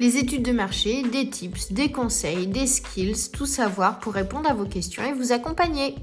Les études de marché, des tips, des conseils, des skills, tout savoir pour répondre à vos questions et vous accompagner.